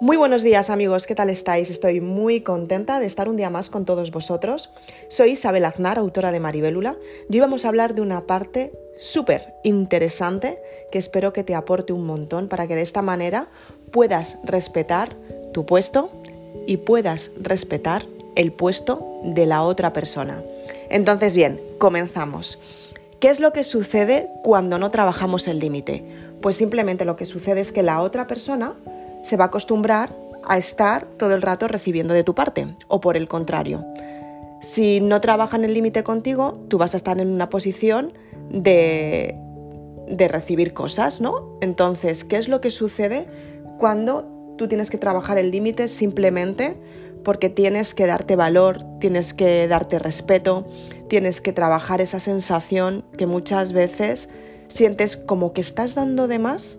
Muy buenos días amigos, ¿qué tal estáis? Estoy muy contenta de estar un día más con todos vosotros. Soy Isabel Aznar, autora de Maribélula, y hoy vamos a hablar de una parte súper interesante que espero que te aporte un montón para que de esta manera puedas respetar tu puesto y puedas respetar el puesto de la otra persona. Entonces bien, comenzamos. ¿Qué es lo que sucede cuando no trabajamos el límite? Pues simplemente lo que sucede es que la otra persona se va a acostumbrar a estar todo el rato recibiendo de tu parte, o por el contrario. Si no trabajan el límite contigo, tú vas a estar en una posición de, de recibir cosas, ¿no? Entonces, ¿qué es lo que sucede cuando tú tienes que trabajar el límite simplemente porque tienes que darte valor, tienes que darte respeto, tienes que trabajar esa sensación que muchas veces sientes como que estás dando de más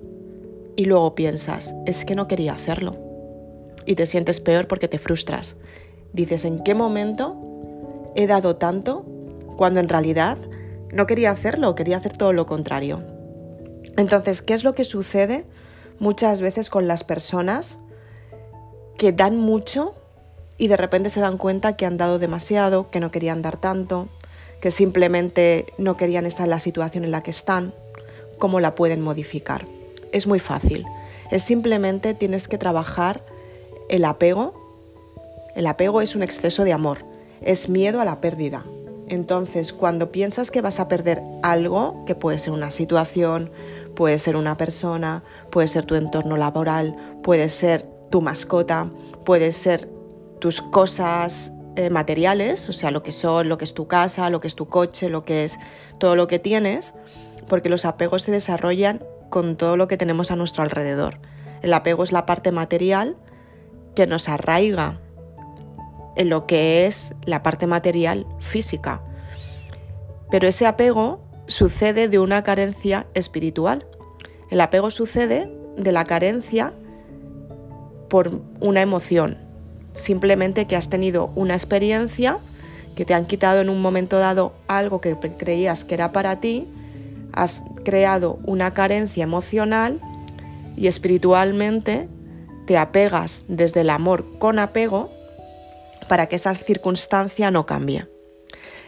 y luego piensas, es que no quería hacerlo. Y te sientes peor porque te frustras. Dices, ¿en qué momento he dado tanto cuando en realidad no quería hacerlo, quería hacer todo lo contrario? Entonces, ¿qué es lo que sucede muchas veces con las personas que dan mucho y de repente se dan cuenta que han dado demasiado, que no querían dar tanto, que simplemente no querían estar en la situación en la que están? ¿Cómo la pueden modificar? Es muy fácil. Es simplemente tienes que trabajar el apego. El apego es un exceso de amor, es miedo a la pérdida. Entonces, cuando piensas que vas a perder algo, que puede ser una situación, puede ser una persona, puede ser tu entorno laboral, puede ser tu mascota, puede ser tus cosas eh, materiales, o sea, lo que son, lo que es tu casa, lo que es tu coche, lo que es todo lo que tienes, porque los apegos se desarrollan con todo lo que tenemos a nuestro alrededor. El apego es la parte material que nos arraiga en lo que es la parte material física. Pero ese apego sucede de una carencia espiritual. El apego sucede de la carencia por una emoción. Simplemente que has tenido una experiencia que te han quitado en un momento dado algo que creías que era para ti has creado una carencia emocional y espiritualmente te apegas desde el amor con apego para que esa circunstancia no cambie.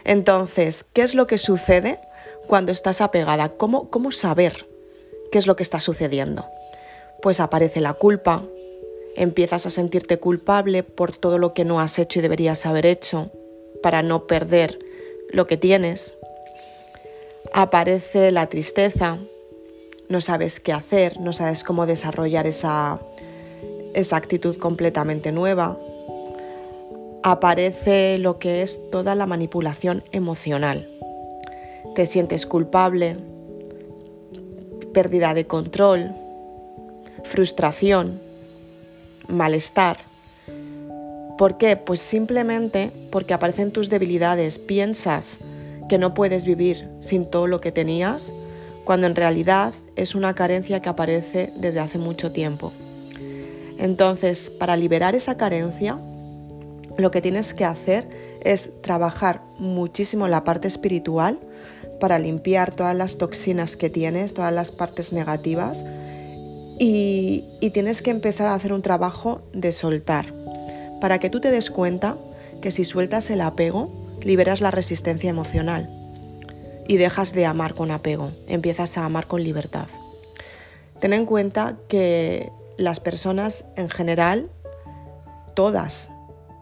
Entonces, ¿qué es lo que sucede cuando estás apegada? ¿Cómo, cómo saber qué es lo que está sucediendo? Pues aparece la culpa, empiezas a sentirte culpable por todo lo que no has hecho y deberías haber hecho para no perder lo que tienes, aparece la tristeza, no sabes qué hacer, no sabes cómo desarrollar esa, esa actitud completamente nueva. Aparece lo que es toda la manipulación emocional. Te sientes culpable, pérdida de control, frustración, malestar. ¿Por qué? Pues simplemente porque aparecen tus debilidades, piensas que no puedes vivir sin todo lo que tenías, cuando en realidad es una carencia que aparece desde hace mucho tiempo. Entonces, para liberar esa carencia, lo que tienes que hacer es trabajar muchísimo la parte espiritual para limpiar todas las toxinas que tienes, todas las partes negativas y, tienes que empezar a hacer un trabajo de soltar para que tú te des cuenta que si sueltas el apego, liberas la resistencia emocional y dejas de amar con apego, empiezas a amar con libertad. Ten en cuenta que las personas en general, todas,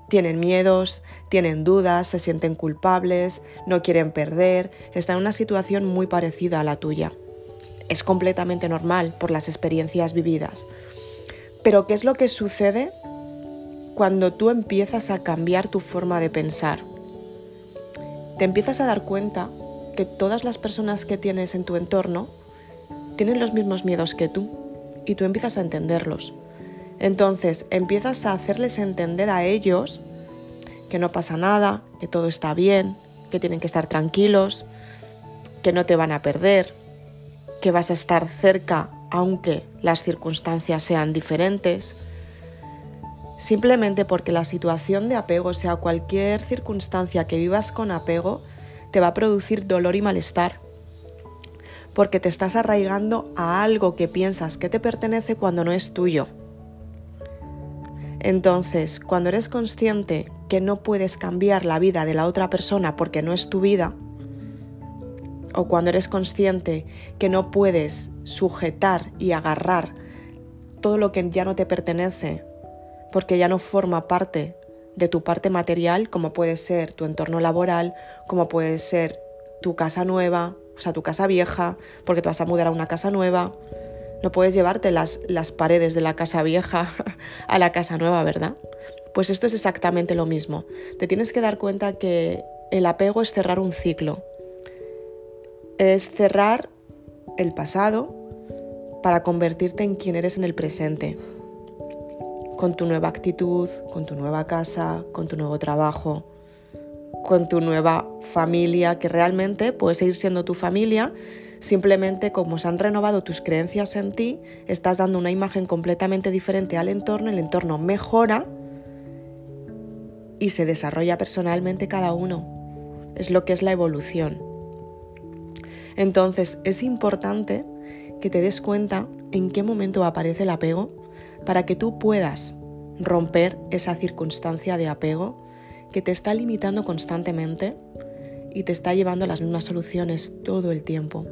tienen miedos, tienen dudas, se sienten culpables, no quieren perder, están en una situación muy parecida a la tuya. Es completamente normal por las experiencias vividas. Pero ¿qué es lo que sucede cuando tú empiezas a cambiar tu forma de pensar? Te empiezas a dar cuenta que todas las personas que tienes en tu entorno tienen los mismos miedos que tú y tú empiezas a entenderlos. Entonces empiezas a hacerles entender a ellos que no pasa nada, que todo está bien, que tienen que estar tranquilos, que no te van a perder, que vas a estar cerca aunque las circunstancias sean diferentes simplemente porque la situación de apego, sea cualquier circunstancia que vivas con apego, te va a producir dolor y malestar. Porque te estás arraigando a algo que piensas que te pertenece cuando no es tuyo. Entonces, cuando eres consciente que no puedes cambiar la vida de la otra persona porque no es tu vida, o cuando eres consciente que no puedes sujetar y agarrar todo lo que ya no te pertenece porque ya no forma parte de tu parte material, como puede ser tu entorno laboral, como puede ser tu casa nueva, o sea, tu casa vieja, porque te vas a mudar a una casa nueva. No puedes llevarte las, las paredes de la casa vieja a la casa nueva, ¿verdad? Pues esto es exactamente lo mismo. Te tienes que dar cuenta que el apego es cerrar un ciclo. Es cerrar el pasado para convertirte en quien eres en el presente con tu nueva actitud, con tu nueva casa, con tu nuevo trabajo, con tu nueva familia, que realmente puede seguir siendo tu familia, simplemente como se han renovado tus creencias en ti, estás dando una imagen completamente diferente al entorno, el entorno mejora y se desarrolla personalmente cada uno. Es lo que es la evolución. Entonces es importante que te des cuenta en qué momento aparece el apego para que tú puedas romper esa circunstancia de apego que te está limitando constantemente y te está llevando a las mismas soluciones todo el tiempo.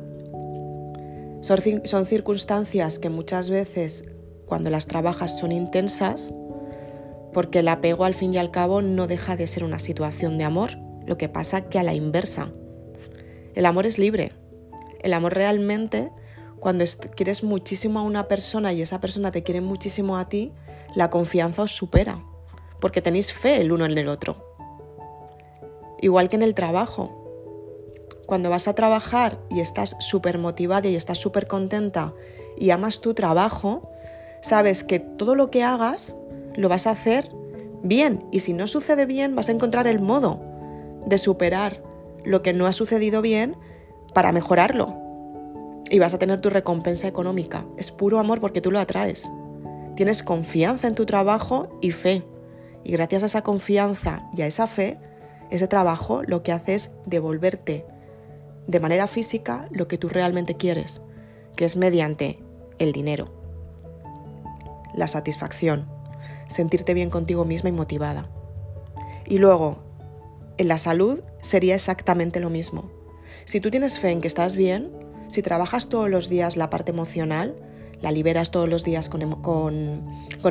Son, circunstancias que muchas veces cuando las trabajas son intensas porque el apego al fin y al cabo no deja de ser una situación de amor, lo que pasa que a la inversa. El amor es libre. El amor realmente cuando quieres muchísimo a una persona y esa persona te quiere muchísimo a ti, la confianza os supera, porque tenéis fe el uno en el otro. Igual que en el trabajo. Cuando vas a trabajar y estás súper motivada y estás súper contenta y amas tu trabajo, sabes que todo lo que hagas lo vas a hacer bien y si no sucede bien vas a encontrar el modo de superar lo que no ha sucedido bien para mejorarlo y vas a tener tu recompensa económica. Es puro amor porque tú lo atraes. Tienes confianza en tu trabajo y fe. Y gracias a esa confianza y a esa fe, ese trabajo lo que hace es devolverte de manera física lo que tú realmente quieres, que es mediante el dinero, la satisfacción, sentirte bien contigo misma y motivada. Y luego, en la salud sería exactamente lo mismo. Si tú tienes fe en que estás bien, si trabajas todos los días la parte emocional, la liberas todos los días con,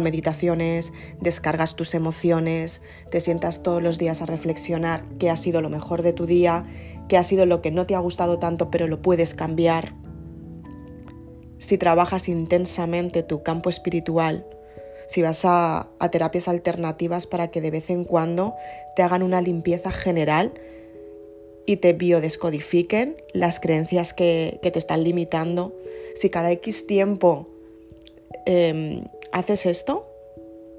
meditaciones, descargas tus emociones, te sientas todos los días a reflexionar qué ha sido lo mejor de tu día, qué ha sido lo que no te ha gustado tanto pero lo puedes cambiar. Si trabajas intensamente tu campo espiritual, si vas a terapias alternativas para que de vez en cuando te hagan una limpieza general y te biodescodifiquen las creencias que, te están limitando. Si cada X tiempo em, haces esto,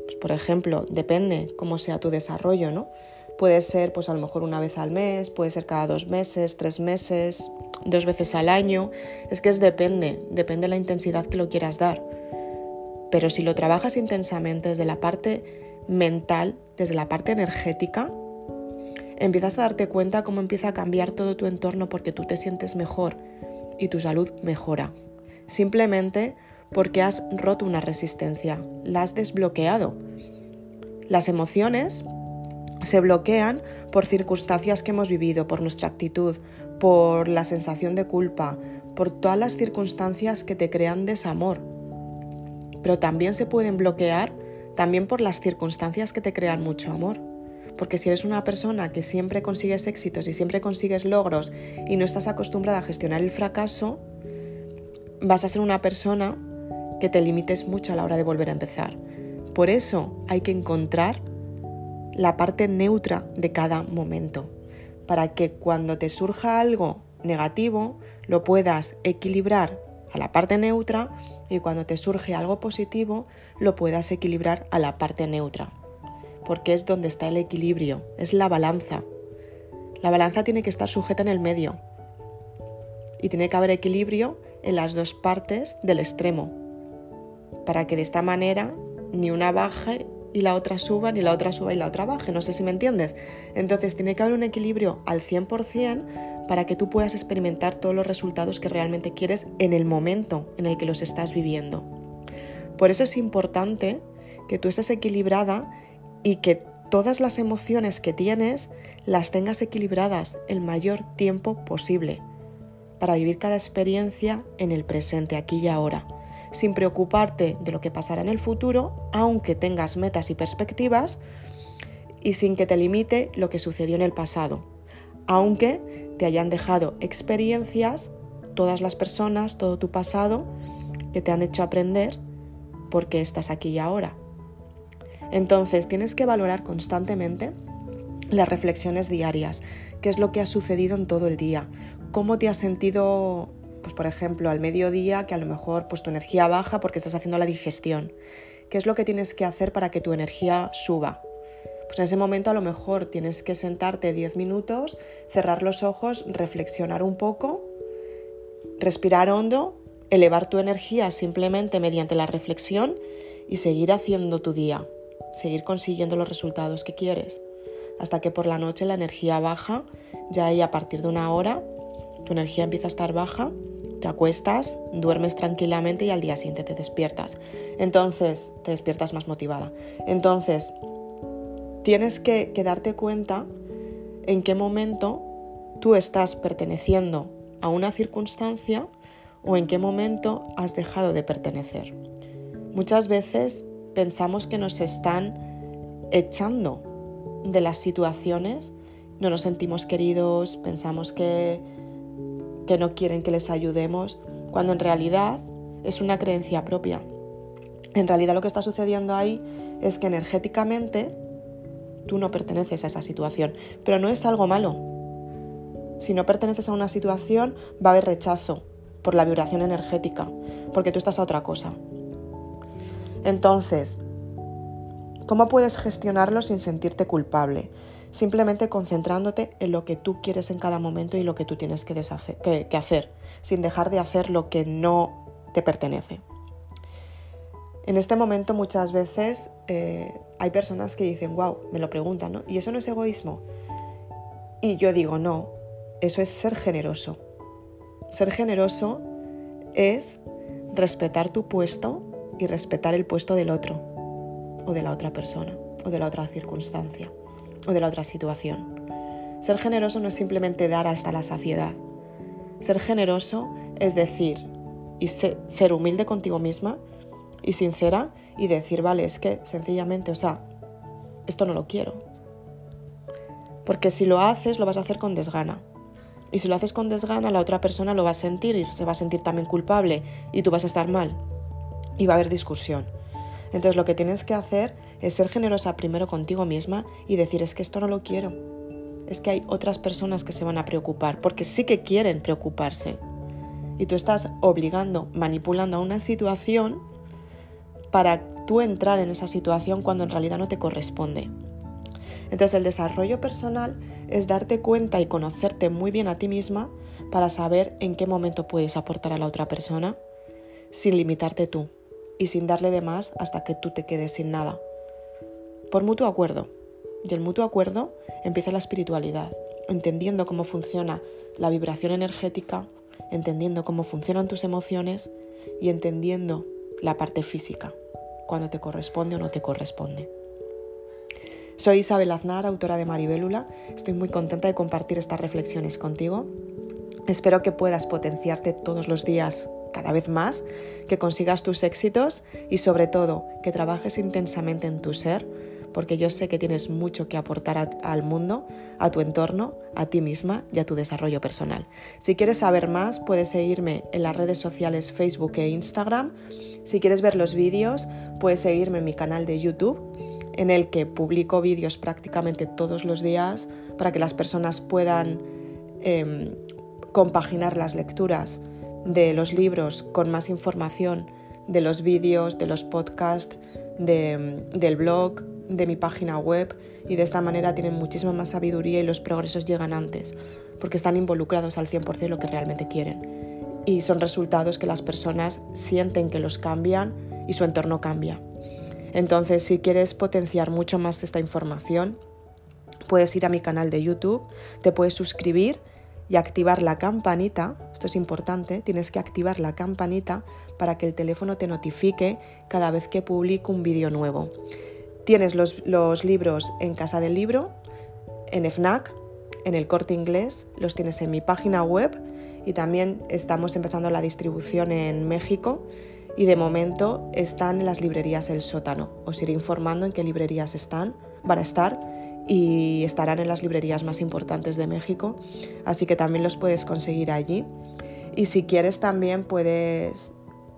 pues por ejemplo, depende cómo sea tu desarrollo, ¿no? Puede ser pues a lo mejor una vez al mes, puede ser cada dos meses, tres meses, dos veces al año. Es que es depende, depende de la intensidad que lo quieras dar. Pero si lo trabajas intensamente desde la parte mental, desde la parte energética, empiezas a darte cuenta cómo empieza a cambiar todo tu entorno porque tú te sientes mejor y tu salud mejora. Simplemente porque has roto una resistencia, la has desbloqueado. Las emociones se bloquean por circunstancias que hemos vivido, por nuestra actitud, por la sensación de culpa, por todas las circunstancias que te crean desamor. Pero también se pueden bloquear también por las circunstancias que te crean mucho amor. Porque si eres una persona que siempre consigues éxitos y siempre consigues logros y no estás acostumbrada a gestionar el fracaso, vas a ser una persona que te limites mucho a la hora de volver a empezar. Por eso hay que encontrar la parte neutra de cada momento, para que cuando te surja algo negativo lo puedas equilibrar a la parte neutra y cuando te surge algo positivo lo puedas equilibrar a la parte neutra porque es donde está el equilibrio, es la balanza. La balanza tiene que estar sujeta en el medio y tiene que haber equilibrio en las dos partes del extremo, para que de esta manera ni una baje y la otra suba, ni la otra suba y la otra baje, no sé si me entiendes. Entonces tiene que haber un equilibrio al 100% para que tú puedas experimentar todos los resultados que realmente quieres en el momento en el que los estás viviendo. Por eso es importante que tú estés equilibrada y que todas las emociones que tienes las tengas equilibradas el mayor tiempo posible para vivir cada experiencia en el presente, aquí y ahora, sin preocuparte de lo que pasará en el futuro, aunque tengas metas y perspectivas, y sin que te limite lo que sucedió en el pasado, aunque te hayan dejado experiencias, todas las personas, todo tu pasado, que te han hecho aprender porque estás aquí y ahora. Entonces tienes que valorar constantemente las reflexiones diarias, qué es lo que ha sucedido en todo el día, cómo te has sentido, pues por ejemplo, al mediodía, que a lo mejor pues tu energía baja porque estás haciendo la digestión. ¿Qué es lo que tienes que hacer para que tu energía suba? Pues en ese momento a lo mejor tienes que sentarte 10 minutos, cerrar los ojos, reflexionar un poco, respirar hondo, elevar tu energía simplemente mediante la reflexión y seguir haciendo tu día, seguir consiguiendo los resultados que quieres hasta que por la noche la energía baja, ya ahí a partir de una hora tu energía empieza a estar baja, te acuestas, duermes tranquilamente y al día siguiente te despiertas. Entonces te despiertas más motivada. Entonces tienes que, que darte cuenta en qué momento tú estás perteneciendo a una circunstancia o en qué momento has dejado de pertenecer. Muchas veces pensamos que nos están echando de las situaciones, no nos sentimos queridos, pensamos que, que no quieren que les ayudemos, cuando en realidad es una creencia propia. En realidad lo que está sucediendo ahí es que energéticamente tú no perteneces a esa situación, pero no es algo malo. Si no perteneces a una situación va a haber rechazo por la vibración energética, porque tú estás a otra cosa. Entonces, ¿Cómo puedes gestionarlo sin sentirte culpable? Simplemente concentrándote en lo que tú quieres en cada momento y lo que tú tienes que, hacer, sin dejar de hacer lo que no te pertenece. En este momento muchas veces eh, hay personas que dicen, wow, me lo preguntan, ¿no? ¿Y eso no es egoísmo? Y yo digo, no, eso es ser generoso. Ser generoso es respetar tu puesto y respetar el puesto del otro o de la otra persona, o de la otra circunstancia, o de la otra situación. Ser generoso no es simplemente dar hasta la saciedad. Ser generoso es decir, y ser humilde contigo misma y sincera y decir, vale, es que sencillamente, o sea, esto no lo quiero. Porque si lo haces, lo vas a hacer con desgana. Y si lo haces con desgana, la otra persona lo va a sentir y se va a sentir también culpable y tú vas a estar mal. Y va a haber discusión. Entonces lo que tienes que hacer es ser generosa primero contigo misma y decir es que esto no lo quiero. Es que hay otras personas que se van a preocupar, porque sí que quieren preocuparse. Y tú estás obligando, manipulando a una situación para tú entrar en esa situación cuando en realidad no te corresponde. Entonces el desarrollo personal es darte cuenta y conocerte muy bien a ti misma para saber en qué momento puedes aportar a la otra persona sin limitarte tú y sin darle de más hasta que tú te quedes sin nada. Por mutuo acuerdo. Y el mutuo acuerdo empieza la espiritualidad, entendiendo cómo funciona la vibración energética, entendiendo cómo funcionan tus emociones y entendiendo la parte física, cuando te corresponde o no te corresponde. Soy Isabel Aznar, autora de Maribélula. Estoy muy contenta de compartir estas reflexiones contigo. Espero que puedas potenciarte todos los días cada vez más, que consigas tus éxitos y sobre todo que trabajes intensamente en tu ser, porque yo sé que tienes mucho que aportar al mundo, a tu entorno, a ti misma y a tu desarrollo personal. Si quieres saber más, puedes seguirme en las redes sociales Facebook e Instagram. Si quieres ver los vídeos, puedes seguirme en mi canal de YouTube, en el que publico vídeos prácticamente todos los días para que las personas puedan em, compaginar las lecturas de los libros con más información, de los vídeos, de los podcasts, del blog, de mi página web y de esta manera tienen muchísima más sabiduría y los progresos llegan antes porque están involucrados al 100% en lo que realmente quieren y son resultados que las personas sienten que los cambian y su entorno cambia. Entonces, si quieres potenciar mucho más esta información, puedes ir a mi canal de YouTube, te puedes suscribir y activar la campanita, esto es importante, tienes que activar la campanita para que el teléfono te notifique cada vez que publico un vídeo nuevo. Tienes los, libros en Casa del Libro, en FNAC, en el corte inglés, los tienes en mi página web y también estamos empezando la distribución en México y de momento están en las librerías El Sótano. Os iré informando en qué librerías están, van a estar y estarán en las librerías más importantes de México, así que también los puedes conseguir allí. Y si quieres también puedes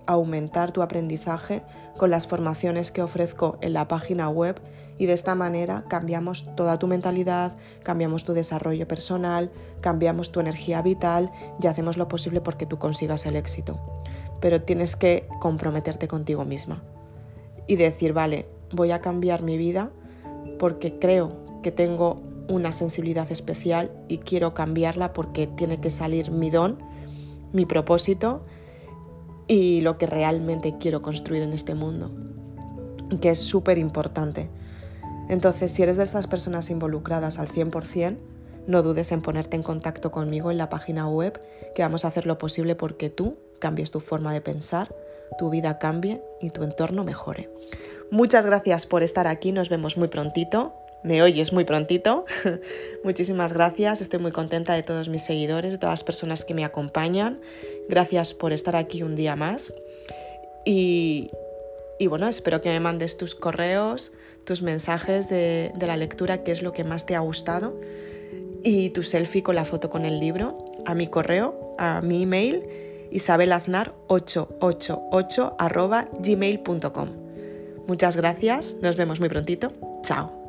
aumentar tu aprendizaje con las formaciones que ofrezco en la página web y de esta manera cambiamos toda tu mentalidad, cambiamos tu desarrollo personal, cambiamos tu energía vital y hacemos lo posible porque tú consigas el éxito. Pero tienes que comprometerte contigo misma y decir, vale, voy a cambiar mi vida porque creo que tengo una sensibilidad especial y quiero cambiarla porque tiene que salir mi don, mi propósito y lo que realmente quiero construir en este mundo, que es súper importante. Entonces, si eres de estas personas involucradas al 100%, no dudes en ponerte en contacto conmigo en la página web, que vamos a hacer lo posible porque tú cambies tu forma de pensar, tu vida cambie y tu entorno mejore. Muchas gracias por estar aquí, nos vemos muy prontito me oyes muy prontito. Muchísimas gracias, estoy muy contenta de todos mis seguidores, de todas las personas que me acompañan. Gracias por estar aquí un día más. Y, bueno, espero que me mandes tus correos, tus mensajes de, la lectura, qué es lo que más te ha gustado, y tu selfie con la foto con el libro a mi correo, a mi email, isabelaznar888 gmail.com. Muchas gracias, nos vemos muy prontito. Chao.